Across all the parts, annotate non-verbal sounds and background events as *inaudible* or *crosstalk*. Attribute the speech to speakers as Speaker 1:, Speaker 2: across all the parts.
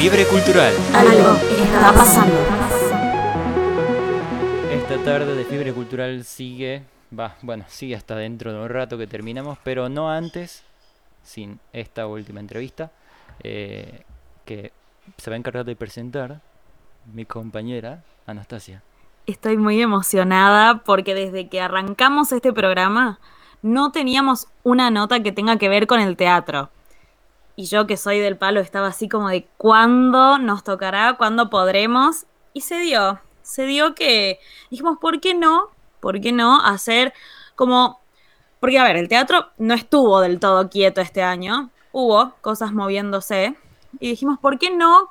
Speaker 1: Fiebre Cultural.
Speaker 2: Algo está pasando.
Speaker 1: Esta tarde de Fiebre Cultural sigue, va, bueno, sigue hasta dentro de un rato que terminamos, pero no antes, sin esta última entrevista, eh, que se va a encargar de presentar mi compañera Anastasia.
Speaker 2: Estoy muy emocionada porque desde que arrancamos este programa no teníamos una nota que tenga que ver con el teatro. Y yo que soy del palo estaba así como de cuándo nos tocará, cuándo podremos. Y se dio, se dio que dijimos, ¿por qué no? ¿Por qué no hacer como... Porque a ver, el teatro no estuvo del todo quieto este año, hubo cosas moviéndose. Y dijimos, ¿por qué no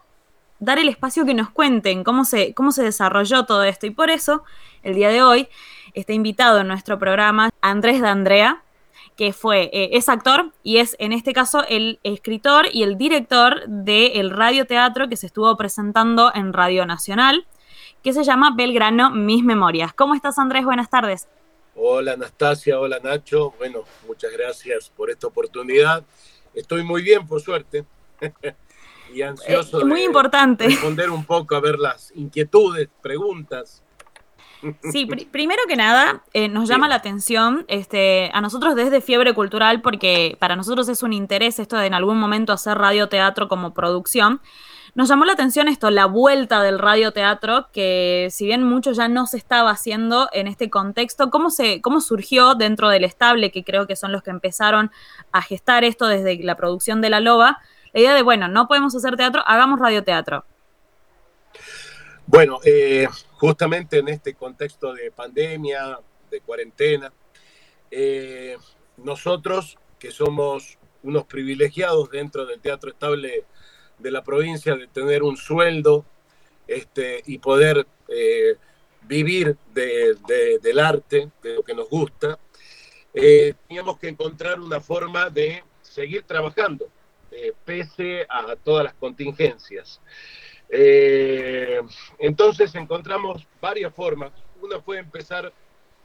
Speaker 2: dar el espacio que nos cuenten cómo se, cómo se desarrolló todo esto? Y por eso, el día de hoy, está invitado en nuestro programa Andrés de Andrea, que fue, eh, es actor y es en este caso el escritor y el director del radioteatro que se estuvo presentando en Radio Nacional, que se llama Belgrano Mis Memorias. ¿Cómo estás Andrés? Buenas tardes.
Speaker 3: Hola Anastasia, hola Nacho. Bueno, muchas gracias por esta oportunidad. Estoy muy bien, por suerte. *laughs* y ansioso
Speaker 2: eh, muy importante.
Speaker 3: responder un poco a ver las inquietudes, preguntas *laughs*
Speaker 2: Sí, *laughs* primero que nada, eh, nos llama la atención este, a nosotros desde Fiebre Cultural, porque para nosotros es un interés esto de en algún momento hacer radioteatro como producción. Nos llamó la atención esto, la vuelta del radioteatro, que si bien mucho ya no se estaba haciendo en este contexto, ¿cómo, se, cómo surgió dentro del estable, que creo que son los que empezaron a gestar esto desde la producción de La Loba, la idea de, bueno, no podemos hacer teatro, hagamos radioteatro.
Speaker 3: Bueno, eh, justamente en este contexto de pandemia, de cuarentena, eh, nosotros que somos unos privilegiados dentro del teatro estable de la provincia de tener un sueldo este, y poder eh, vivir del arte, de lo que nos gusta, teníamos que encontrar una forma de seguir trabajando, pese a todas las contingencias. Eh, entonces encontramos varias formas. Una fue empezar,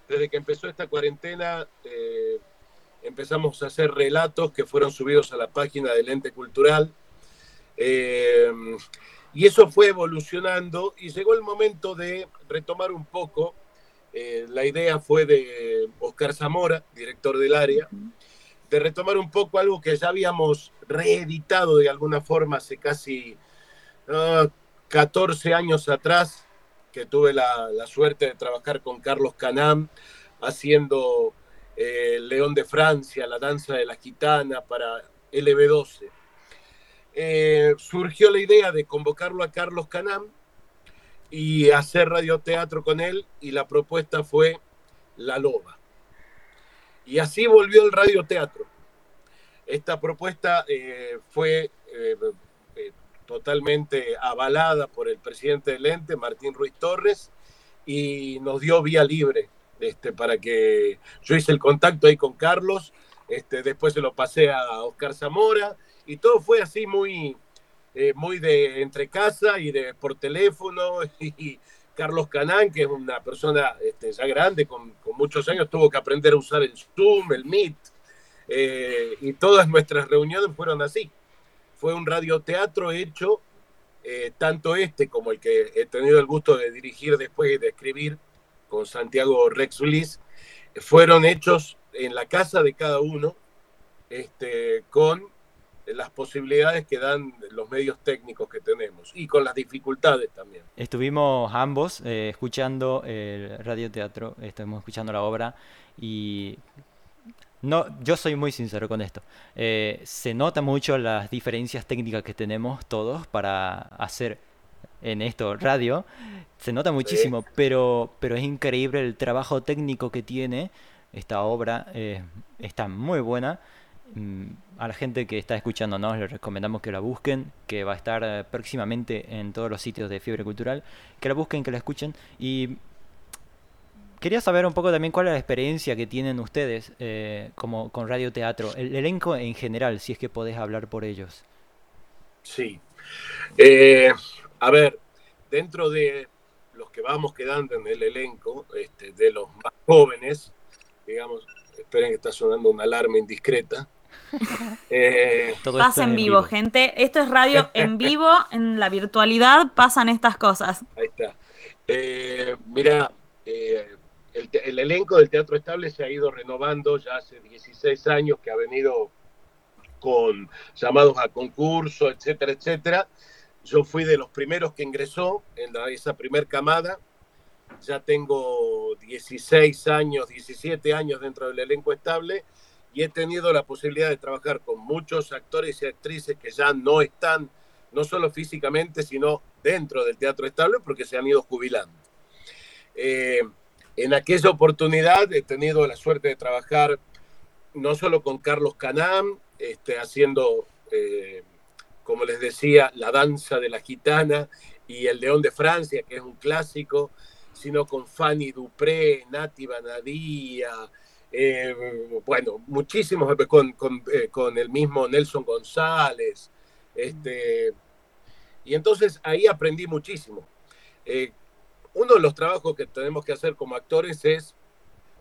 Speaker 3: desde que empezó esta cuarentena, eh, empezamos a hacer relatos que fueron subidos a la página del ente cultural. Eh, y eso fue evolucionando y llegó el momento de retomar un poco. la idea fue de Oscar Zamora, director del área, de retomar un poco algo que ya habíamos reeditado de alguna forma hace casi 14 años atrás, que tuve la, suerte de trabajar con Carlos Canam, haciendo eh, León de Francia, la danza de la gitana para LB12. Eh, surgió la idea de convocarlo a Carlos Canam y hacer radioteatro con él y la propuesta fue La Loba. Y así volvió el radioteatro. Esta propuesta eh, fue totalmente avalada por el presidente del ente, Martín Ruiz Torres, y nos dio vía libre este, para que yo hice el contacto ahí con Carlos, este, después se lo pasé a Oscar Zamora, y todo fue así muy, eh, muy de entre casa y de por teléfono, *laughs* y, Carlos Canán, que es una persona este, ya grande, con, muchos años, tuvo que aprender a usar el Zoom, el Meet, eh, y todas nuestras reuniones fueron así fue un radioteatro hecho, eh, tanto este como el que he tenido el gusto de dirigir después y de escribir con Santiago Rex Ulis, fueron hechos en la casa de cada uno, este, con las posibilidades que dan los medios técnicos que tenemos y con las dificultades también.
Speaker 1: Estuvimos ambos eh, escuchando el radioteatro, estuvimos escuchando la obra y no, yo soy muy sincero con esto. Eh, se nota mucho las diferencias técnicas que tenemos todos para hacer en esto radio. Se nota muchísimo, pero, pero es increíble el trabajo técnico que tiene esta obra. Eh, está muy buena. Mm, a la gente que está escuchando, ¿no? les recomendamos que la busquen, que va a estar eh, próximamente en todos los sitios de Fiebre Cultural. Que la busquen, que la escuchen. Y Quería saber un poco también cuál es la experiencia que tienen ustedes eh, como con Radio Teatro, el elenco en general, si es que podés hablar por ellos.
Speaker 3: Sí. Eh, a ver, dentro de los que vamos quedando en el elenco, este, de los más jóvenes, digamos, esperen que está sonando una alarma indiscreta. *laughs*
Speaker 2: Eh, Pasa en vivo, gente. Esto es radio *laughs* en vivo, en la virtualidad pasan estas cosas.
Speaker 3: Ahí está. Eh, mira, eh, el, elenco del Teatro Estable se ha ido renovando ya hace 16 años que ha venido con llamados a concurso, etcétera, etcétera. Yo fui de los primeros que ingresó en esa primer camada. Ya tengo 16 años, 17 años dentro del elenco estable y he tenido la posibilidad de trabajar con muchos actores y actrices que ya no están, no solo físicamente, sino dentro del teatro estable porque se han ido jubilando. Eh, en aquella oportunidad he tenido la suerte de trabajar no solo con Carlos Canam, este, haciendo, eh, como les decía, la danza de la gitana y el León de Francia, que es un clásico, sino con Fanny Dupré, Nati Banadía, eh, bueno, muchísimos, con, con, con, el mismo Nelson González, este, y entonces ahí aprendí muchísimo. Uno de los trabajos que tenemos que hacer como actores es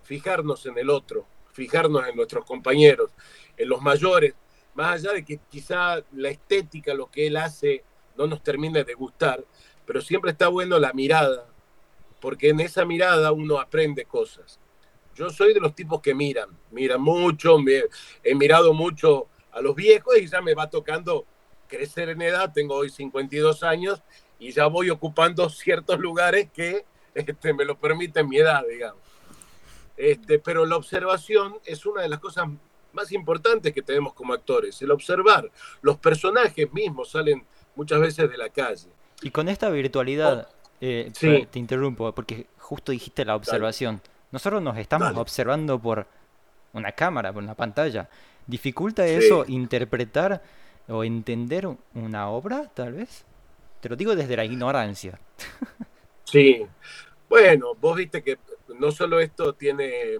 Speaker 3: fijarnos en el otro, fijarnos en nuestros compañeros, en los mayores, más allá de que quizá la estética, lo que él hace, no nos termine de gustar, pero siempre está bueno la mirada, porque en esa mirada uno aprende cosas. Yo soy de los tipos que miran, miran mucho, he mirado mucho a los viejos y ya me va tocando crecer en edad, tengo hoy 52 años y ya voy ocupando ciertos lugares que este, me lo permiten mi edad, digamos. Este, pero la observación es una de las cosas más importantes que tenemos como actores, el observar. Los personajes mismos salen muchas veces de la calle.
Speaker 1: Y con esta virtualidad, oh, eh, te interrumpo, porque justo dijiste la observación. Nosotros nos estamos observando por una cámara, por una pantalla. ¿Dificulta eso interpretar o entender una obra, tal vez. Te lo digo desde la ignorancia.
Speaker 3: Sí. Bueno, vos viste que no solo esto tiene,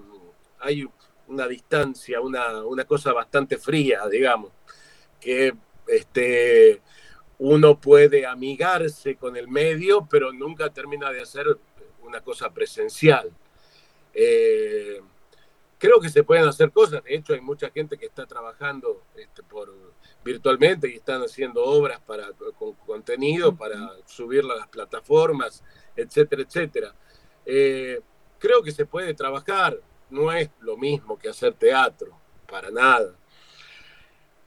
Speaker 3: hay una distancia, una, una cosa bastante fría, digamos, que este, uno puede amigarse con el medio, pero nunca termina de hacer una cosa presencial. Eh, creo que se pueden hacer cosas, de hecho hay mucha gente que está trabajando este, por, virtualmente y están haciendo obras para, con contenido para subirlo a las plataformas, etcétera, etcétera. Eh, creo que se puede trabajar, no es lo mismo que hacer teatro, para nada.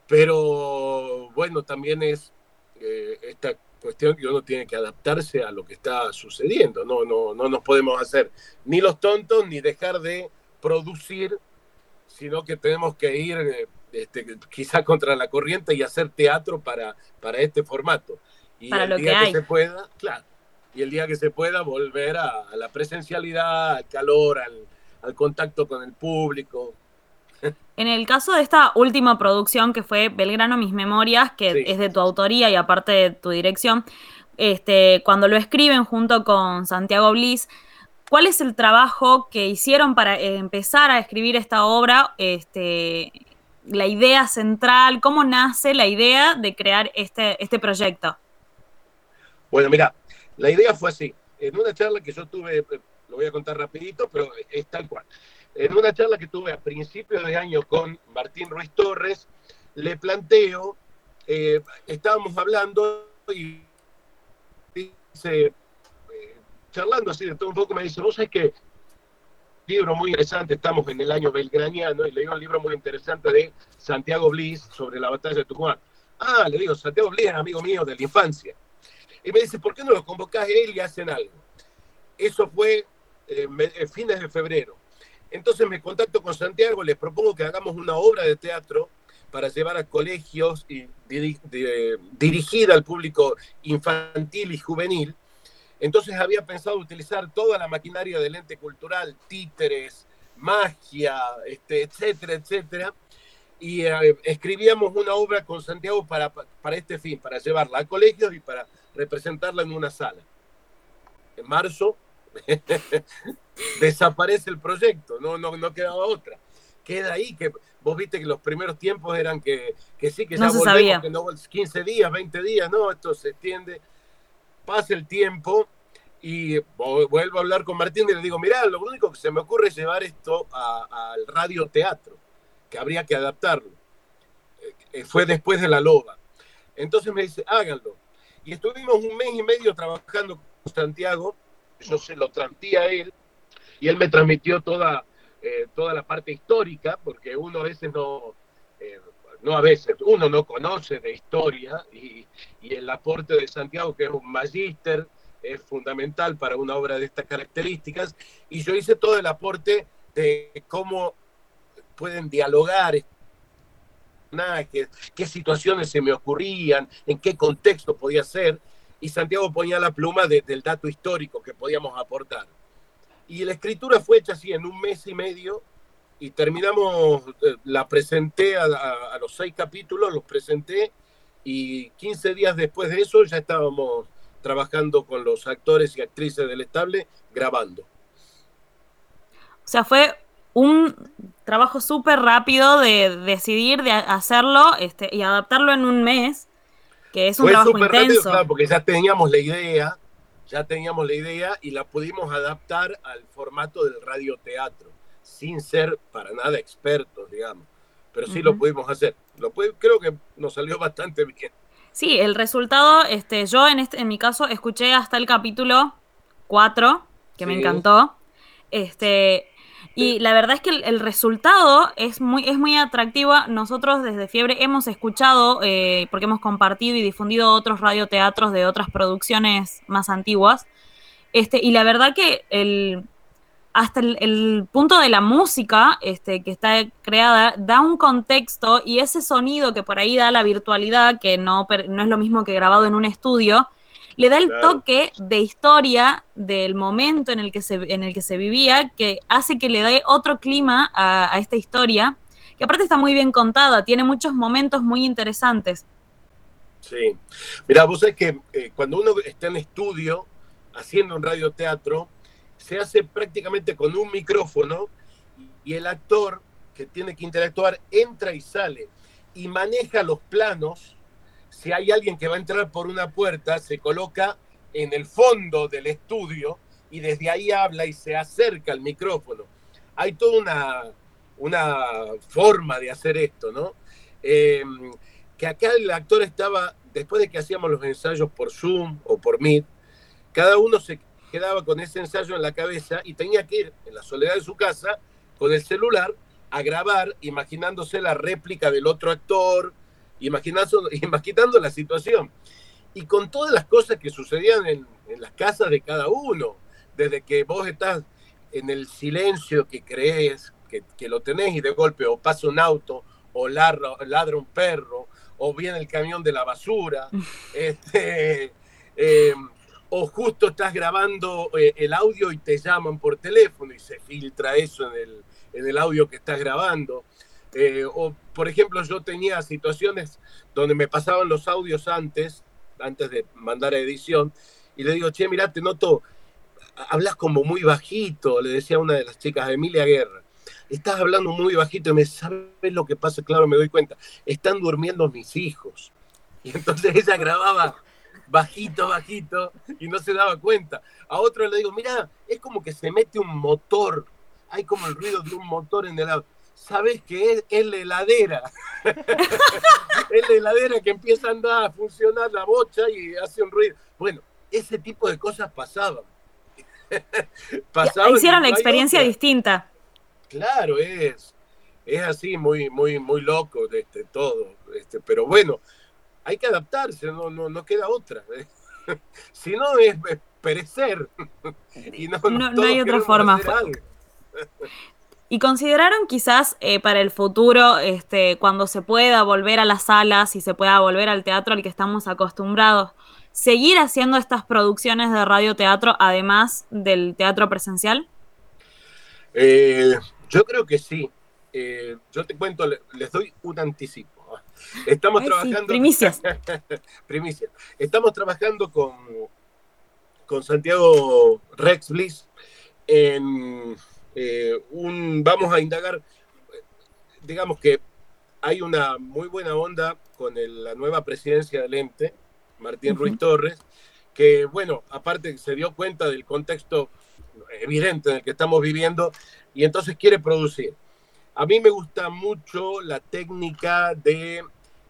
Speaker 3: Pero bueno, también es eh, esta cuestión que uno tiene que adaptarse a lo que está sucediendo. No, no, no nos podemos hacer ni los tontos ni dejar de producir, sino que tenemos que ir eh, este, quizá contra la corriente y hacer teatro para, para este formato. Y
Speaker 2: para
Speaker 3: el
Speaker 2: lo
Speaker 3: día
Speaker 2: que,
Speaker 3: se pueda, claro, y el día que se pueda volver a, la presencialidad, al calor, al, contacto con el público.
Speaker 2: En el caso de esta última producción que fue Belgrano Mis Memorias, que es de tu autoría y aparte de tu dirección, este, cuando lo escriben junto con Santiago Bliss, ¿cuál es el trabajo que hicieron para empezar a escribir esta obra? Este, la idea central, cómo nace la idea de crear este, este proyecto.
Speaker 3: Bueno, mira, la idea fue así. En una charla que yo tuve, lo voy a contar rapidito, pero es tal cual. En una charla que tuve a principios de año con Martín Ruiz Torres, le planteo, eh, estábamos hablando y dice, eh, charlando así de todo un poco, me dice, vos sabés que libro muy interesante, estamos en el año belgraniano, y le digo un libro muy interesante de Santiago Bliss sobre la batalla de Tucumán. Ah, le digo, Santiago Bliss es amigo mío de la infancia. Y me dice, ¿por qué no lo convocás él y hacen algo? Eso fue eh, eh, fines de febrero. Entonces me contacto con Santiago, les propongo que hagamos una obra de teatro para llevar a colegios y dirigida al público infantil y juvenil entonces había pensado utilizar toda la maquinaria del ente cultural, títeres, magia, este, etcétera, etcétera. Y eh, escribíamos una obra con Santiago para, para este fin, para llevarla a colegios y para representarla en una sala. En marzo *laughs* desaparece el proyecto, no, no, no quedaba otra. Queda ahí, que vos viste que los primeros tiempos eran que, que sí, que ya volvemos, que no 15 días, 20 días, no, esto se extiende pasa el tiempo y vuelvo a hablar con Martín y le digo, mirá, lo único que se me ocurre es llevar esto al radio teatro, que habría que adaptarlo. eh, fue después de la loba. Entonces me dice, háganlo. Y estuvimos un mes y medio trabajando con Santiago, yo se lo transmití a él, y él me transmitió toda, eh, toda la parte histórica, porque uno a veces no, eh, no a veces, uno no conoce de historia, y, y el aporte de Santiago, que es un magíster, es fundamental para una obra de estas características, y yo hice todo el aporte de cómo pueden dialogar, qué, qué situaciones se me ocurrían, en qué contexto podía ser, y Santiago ponía la pluma de, del dato histórico que podíamos aportar. Y la escritura fue hecha así en un mes y medio, y terminamos, eh, la presenté a, a, a los seis capítulos, los presenté, y 15 días después de eso ya estábamos trabajando con los actores y actrices del estable grabando.
Speaker 2: O sea, fue un trabajo súper rápido de decidir, de hacerlo este, y adaptarlo en un mes, que es un
Speaker 3: Fue
Speaker 2: trabajo intenso.
Speaker 3: rápido, claro, porque ya teníamos la idea, ya teníamos la idea y la pudimos adaptar al formato del radioteatro, sin ser para nada expertos, digamos. Pero sí lo pudimos hacer. Lo creo que nos salió bastante bien.
Speaker 2: Sí, el resultado, este, yo en, este, en mi caso escuché hasta el capítulo 4, que me encantó. Este, y la verdad es que el, el resultado es muy, es muy atractivo. Nosotros desde Fiebre hemos escuchado, eh, porque hemos compartido y difundido otros radioteatros de otras producciones más antiguas. Este, y la verdad que el, hasta el, el punto de la música este, que está creada da un contexto y ese sonido que por ahí da la virtualidad, que no, no es lo mismo que grabado en un estudio, le da el
Speaker 3: Claro.
Speaker 2: toque de historia del momento en el que se, en el que se vivía, que hace que le dé otro clima a, a esta historia, que aparte está muy bien contada, tiene muchos momentos muy interesantes.
Speaker 3: Sí. Mira, vos sabés que eh, cuando uno está en estudio haciendo un radioteatro, se hace prácticamente con un micrófono y el actor que tiene que interactuar entra y sale y maneja los planos. Si hay alguien que va a entrar por una puerta, se coloca en el fondo del estudio y desde ahí habla y se acerca al micrófono. Hay toda una, una forma de hacer esto, ¿no? Eh, que acá el actor estaba, después de que hacíamos los ensayos por Zoom o por Meet, cada uno se quedaba con ese ensayo en la cabeza y tenía que ir en la soledad de su casa con el celular a grabar, imaginándose la réplica del otro actor, imaginando, *laughs* imaginando la situación. Y con todas las cosas que sucedían en, en las casas de cada uno, desde que vos estás en el silencio que crees que, que lo tenés y de golpe o pasa un auto o ladra, ladra un perro o viene el camión de la basura, *laughs* este, eh, o justo estás grabando eh, el audio y te llaman por teléfono y se filtra eso en el, en el audio que estás grabando. Eh, o, por ejemplo, yo tenía situaciones donde me pasaban los audios antes, antes de mandar a edición, y le digo, che, mirá, te noto, hablas como muy bajito, le decía a una de las chicas, Emilia Guerra, estás hablando muy bajito y me sabes lo que pasa, claro, me doy cuenta, están durmiendo mis hijos. *laughs* Y entonces ella grababa bajito, bajito, y no se daba cuenta. A otro le digo, mira, es como que se mete un motor, hay como el ruido de un motor en el audio. ¿Sabes qué es? Es la heladera. *laughs* es la heladera que empieza a andar a funcionar la bocha y hace un ruido. Bueno, ese tipo de cosas pasaban. *laughs*
Speaker 2: pasaban Hicieron la experiencia distinta.
Speaker 3: Claro, es, es así, muy, muy, muy loco de este, todo. Este, pero bueno, hay que adaptarse, no, no, no queda otra. *laughs* si no, es, es perecer. *laughs* y no,
Speaker 2: no, no hay otra forma. *laughs* ¿Y consideraron quizás eh, para el futuro, este, cuando se pueda volver a las salas y se pueda volver al teatro al que estamos acostumbrados, seguir haciendo estas producciones de radioteatro además del teatro presencial?
Speaker 3: Eh, yo creo que sí. Eh, yo te cuento, les doy un anticipo. Estamos
Speaker 2: Ay,
Speaker 3: trabajando.
Speaker 2: Sí, primicias. *laughs*
Speaker 3: primicias. Estamos trabajando con, con Santiago Rex Bliss en eh, un. Vamos a indagar. Digamos que hay una muy buena onda con el, la nueva presidencia del ente, Martín uh -huh. Ruiz Torres, que, bueno, aparte se dio cuenta del contexto evidente en el que estamos viviendo y entonces quiere producir. A mí me gusta mucho la técnica de eh,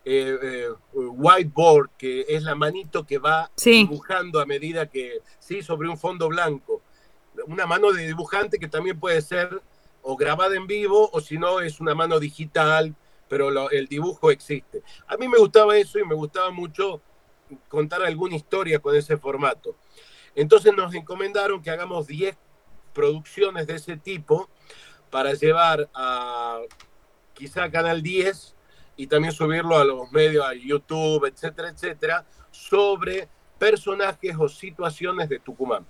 Speaker 3: eh, whiteboard, que es la manito que va dibujando a medida que, sí, sobre un fondo blanco. Una mano de dibujante que también puede ser o grabada en vivo o si no es una mano digital, pero el dibujo existe. A mí me gustaba eso y me gustaba mucho contar alguna historia con ese formato. Entonces nos encomendaron que hagamos 10 producciones de ese tipo para llevar a quizá Canal 10 y también subirlo a los medios, a YouTube, etcétera, etcétera, sobre personajes o situaciones de Tucumán.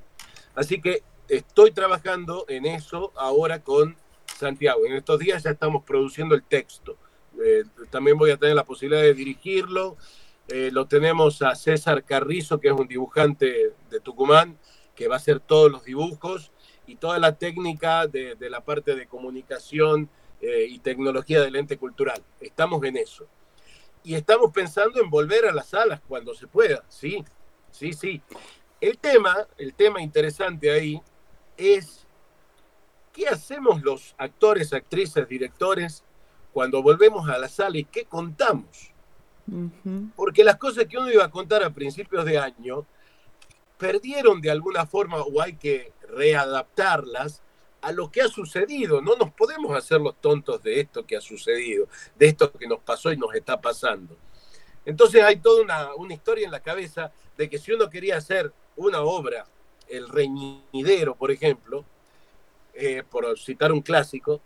Speaker 3: Así que estoy trabajando en eso ahora con Santiago. En estos días ya estamos produciendo el texto. Eh, también voy a tener la posibilidad de dirigirlo. Eh, lo tenemos a César Carrizo, que es un dibujante de Tucumán, que va a hacer todos los dibujos y toda la técnica de, la parte de comunicación eh, y tecnología del ente cultural. Estamos en eso. Y estamos pensando en volver a las salas cuando se pueda, sí, sí, sí. El tema, el tema interesante ahí es qué hacemos los actores, actrices, directores cuando volvemos a la sala y qué contamos. Porque las cosas que uno iba a contar a principios de año perdieron de alguna forma o hay que readaptarlas a lo que ha sucedido. No nos podemos hacer los tontos de esto que ha sucedido, de esto que nos pasó y nos está pasando. Entonces hay toda una, una historia en la cabeza de que si uno quería hacer una obra, El Reñidero, por ejemplo, eh, por citar un clásico,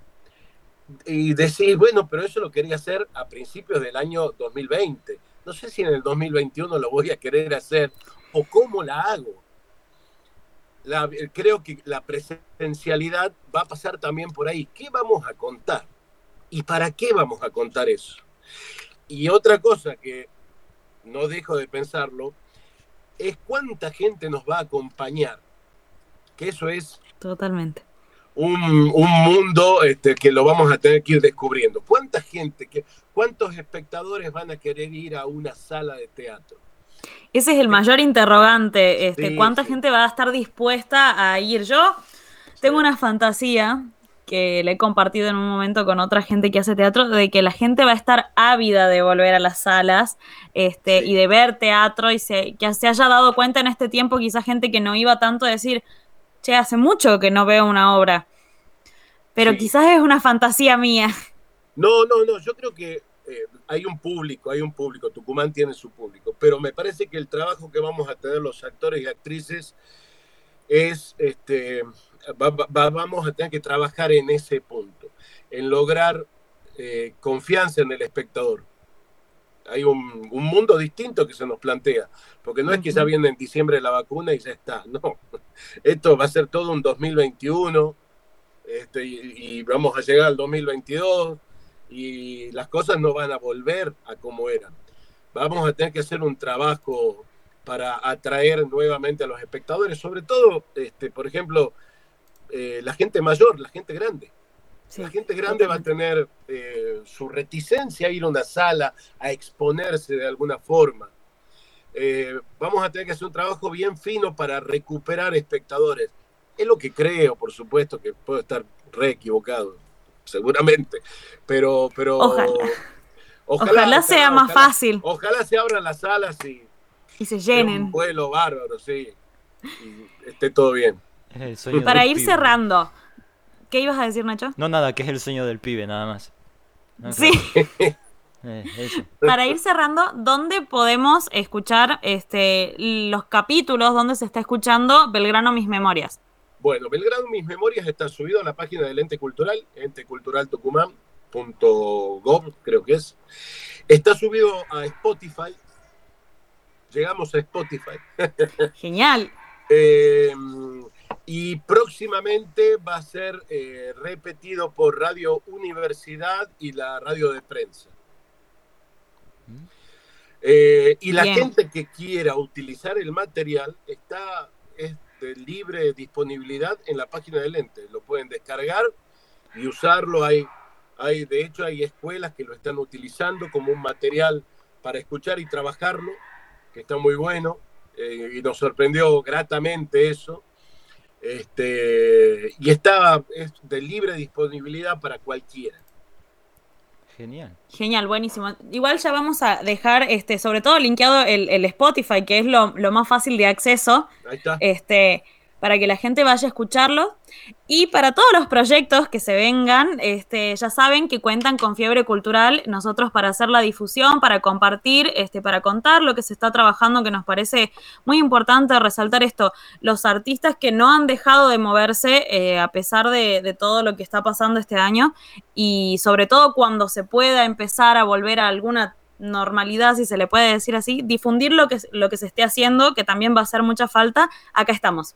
Speaker 3: y decís, bueno, pero eso lo quería hacer a principios del año 2020. No sé si en el 2021 lo voy a querer hacer o cómo la hago. creo que la presencialidad va a pasar también por ahí. ¿Qué vamos a contar? ¿Y para qué vamos a contar eso? Y otra cosa que no dejo de pensarlo es cuánta gente nos va a acompañar. Que eso es...
Speaker 2: Totalmente
Speaker 3: un, mundo este, que lo vamos a tener que ir descubriendo. ¿Cuánta gente, que, cuántos espectadores van a querer ir a una sala de teatro?
Speaker 2: Ese es el mayor interrogante. Este, ¿Cuánta gente va a estar dispuesta a ir? Yo tengo una fantasía que le he compartido en un momento con otra gente que hace teatro, de que la gente va a estar ávida de volver a las salas este, y de ver teatro y que se haya dado cuenta en este tiempo, quizás gente que no iba tanto a decir, che, hace mucho que no veo una obra. Pero quizás es una fantasía mía.
Speaker 3: No, no, no, yo creo que eh, hay un público, hay un público, Tucumán tiene su público, pero me parece que el trabajo que vamos a tener los actores y actrices es, este, vamos a tener que trabajar en ese punto, en lograr eh, confianza en el espectador. Hay un, mundo distinto que se nos plantea, porque no es que ya viene en diciembre la vacuna y ya está, *laughs* no, esto va a ser todo un 2021 este, y, vamos a llegar al 2022 y las cosas no van a volver a como eran. Vamos a tener que hacer un trabajo para atraer nuevamente a los espectadores, sobre todo, este, por ejemplo, eh, la gente mayor, la gente grande la gente grande va a tener eh, su reticencia a ir a una sala, a exponerse de alguna forma. Eh, vamos a tener que hacer un trabajo bien fino para recuperar espectadores. Es lo que creo, por supuesto, que puedo estar re equivocado, seguramente, pero... pero
Speaker 2: ojalá, sea más fácil.
Speaker 3: Ojalá se abran las salas y,
Speaker 2: y se llenen.
Speaker 3: Un vuelo bárbaro, sí. Y esté todo bien.
Speaker 2: Para ir cerrando, ¿Qué ibas a decir, Nacho?
Speaker 1: No, nada, que es el sueño del pibe, nada más.
Speaker 2: sí. *laughs* Eh, Para ir cerrando, ¿dónde podemos escuchar este, los capítulos donde se está escuchando Belgrano Mis Memorias?
Speaker 3: Bueno, Belgrano Mis Memorias está subido a la página del ente cultural, enteculturaltucumán.gov, creo que es. Está subido a Spotify. Llegamos a Spotify. *laughs*
Speaker 2: Genial.
Speaker 3: eh, y próximamente va a ser eh, repetido por Radio Universidad y la radio de prensa. Eh, y la gente que quiera utilizar el material está es de libre disponibilidad en la página del ente. Lo pueden descargar y usarlo. Hay, hay, de hecho, hay escuelas que lo están utilizando como un material para escuchar y trabajarlo, que está muy bueno. Eh, y nos sorprendió gratamente eso. Este, y está es de libre disponibilidad para cualquiera.
Speaker 1: Genial.
Speaker 2: Genial, buenísimo. Igual ya vamos a dejar, este, sobre todo linkeado el, el Spotify, que es lo, lo, más fácil de acceso.
Speaker 3: Ahí está.
Speaker 2: Este, para que la gente vaya a escucharlo. Y para todos los proyectos que se vengan, este, ya saben que cuentan con Fiebre Cultural, nosotros para hacer la difusión, para compartir, este, para contar lo que se está trabajando, que nos parece muy importante resaltar esto, los artistas que no han dejado de moverse eh, a pesar de, todo lo que está pasando este año y sobre todo cuando se pueda empezar a volver a alguna normalidad, si se le puede decir así, difundir lo que, lo que se esté haciendo, que también va a hacer mucha falta, acá estamos.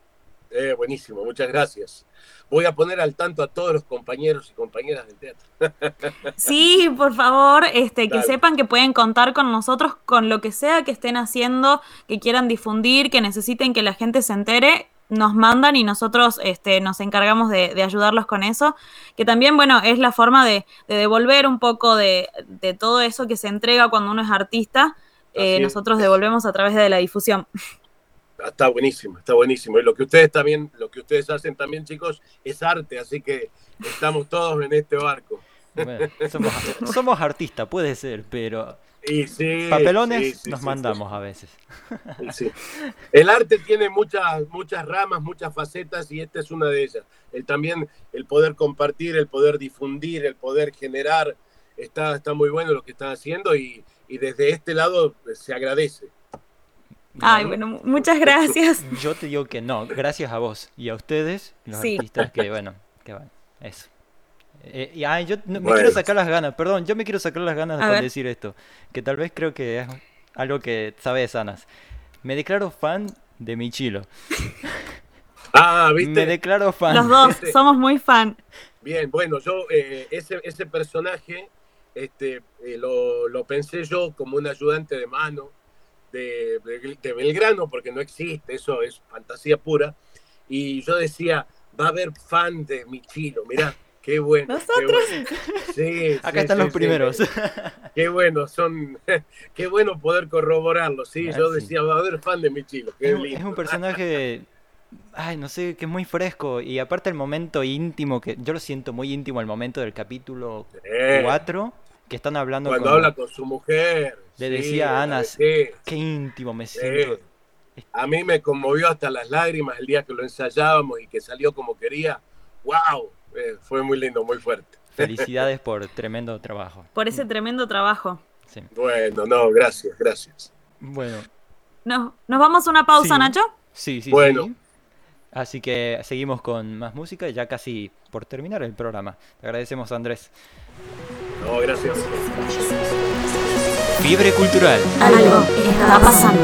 Speaker 3: Eh, buenísimo, muchas gracias. Voy a poner al tanto a todos los compañeros y compañeras del teatro. *laughs*
Speaker 2: Sí, por favor, este, que sepan que pueden contar con nosotros con lo que sea que estén haciendo, que quieran difundir, que necesiten que la gente se entere, nos mandan y nosotros este, nos encargamos de, de, ayudarlos con eso, que también, bueno, es la forma de, de devolver un poco de, de, todo eso que se entrega cuando uno es artista, eh, nosotros devolvemos a través de la difusión. *laughs*
Speaker 3: Está buenísimo, está buenísimo. Y lo que ustedes también, lo que ustedes hacen también, chicos, es arte, así que estamos todos en este barco.
Speaker 1: Bueno, *laughs* somos, somos artistas, puede ser, pero
Speaker 3: y sí,
Speaker 1: papelones
Speaker 3: sí, sí,
Speaker 1: nos mandamos a veces.
Speaker 3: El arte tiene muchas, muchas ramas, muchas facetas y esta es una de ellas. El también el poder compartir, el poder difundir, el poder generar, está, está muy bueno lo que están haciendo y, y desde este lado pues, se agradece.
Speaker 2: Ay, bueno, muchas gracias. *laughs*
Speaker 1: Yo te digo que no, gracias a vos y a ustedes, los sí. artistas que, bueno, que bueno, eso. Eh, y, ay, yo no, me bueno. quiero sacar las ganas, perdón, yo me quiero sacar las ganas de decir esto, que tal vez creo que es algo que sabes, Sanas. Me declaro fan de Michilo. *laughs*
Speaker 3: Ah, ¿viste?
Speaker 1: Me declaro fan.
Speaker 2: Los dos, ¿Viste? somos muy fan.
Speaker 3: Bien, bueno, yo eh, ese, ese personaje este, eh, lo, lo pensé yo como un ayudante de mano, de, de, de, Belgrano, porque no existe, eso es fantasía pura. Y yo decía, va a haber fan de Michilo, mirá, qué bueno.
Speaker 2: Nosotros.
Speaker 3: Qué bueno. *laughs* Sí,
Speaker 1: Acá
Speaker 3: sí,
Speaker 1: están
Speaker 3: sí,
Speaker 1: los primeros.
Speaker 3: Qué bueno, son, *laughs* qué bueno poder corroborarlo, sí.
Speaker 1: Ah,
Speaker 3: yo decía, va a haber fan de Michilo, qué
Speaker 1: es,
Speaker 3: lindo.
Speaker 1: Es un personaje ay, no sé, que es muy fresco. Y aparte el momento íntimo, que yo lo siento muy íntimo, el momento del capítulo 4, sí. que están hablando
Speaker 3: Cuando con, habla con su mujer.
Speaker 1: Le decía a Ana, sí, qué íntimo me siento.
Speaker 3: A mí me conmovió hasta las lágrimas el día que lo ensayábamos y que salió como quería. ¡Wow! Eh, fue muy lindo, muy fuerte. *laughs*
Speaker 1: Felicidades por tremendo trabajo.
Speaker 2: Por ese tremendo trabajo.
Speaker 3: Sí. Bueno, no, gracias, gracias.
Speaker 1: Bueno.
Speaker 2: ¿Nos, ¿nos vamos a una pausa,
Speaker 1: sí.
Speaker 2: Nacho?
Speaker 1: Sí, sí,
Speaker 3: bueno.
Speaker 1: sí. Así que seguimos con más música, ya casi por terminar el programa. Te agradecemos, Andrés.
Speaker 3: No, gracias.
Speaker 1: Fiebre cultural.
Speaker 2: Algo está pasando.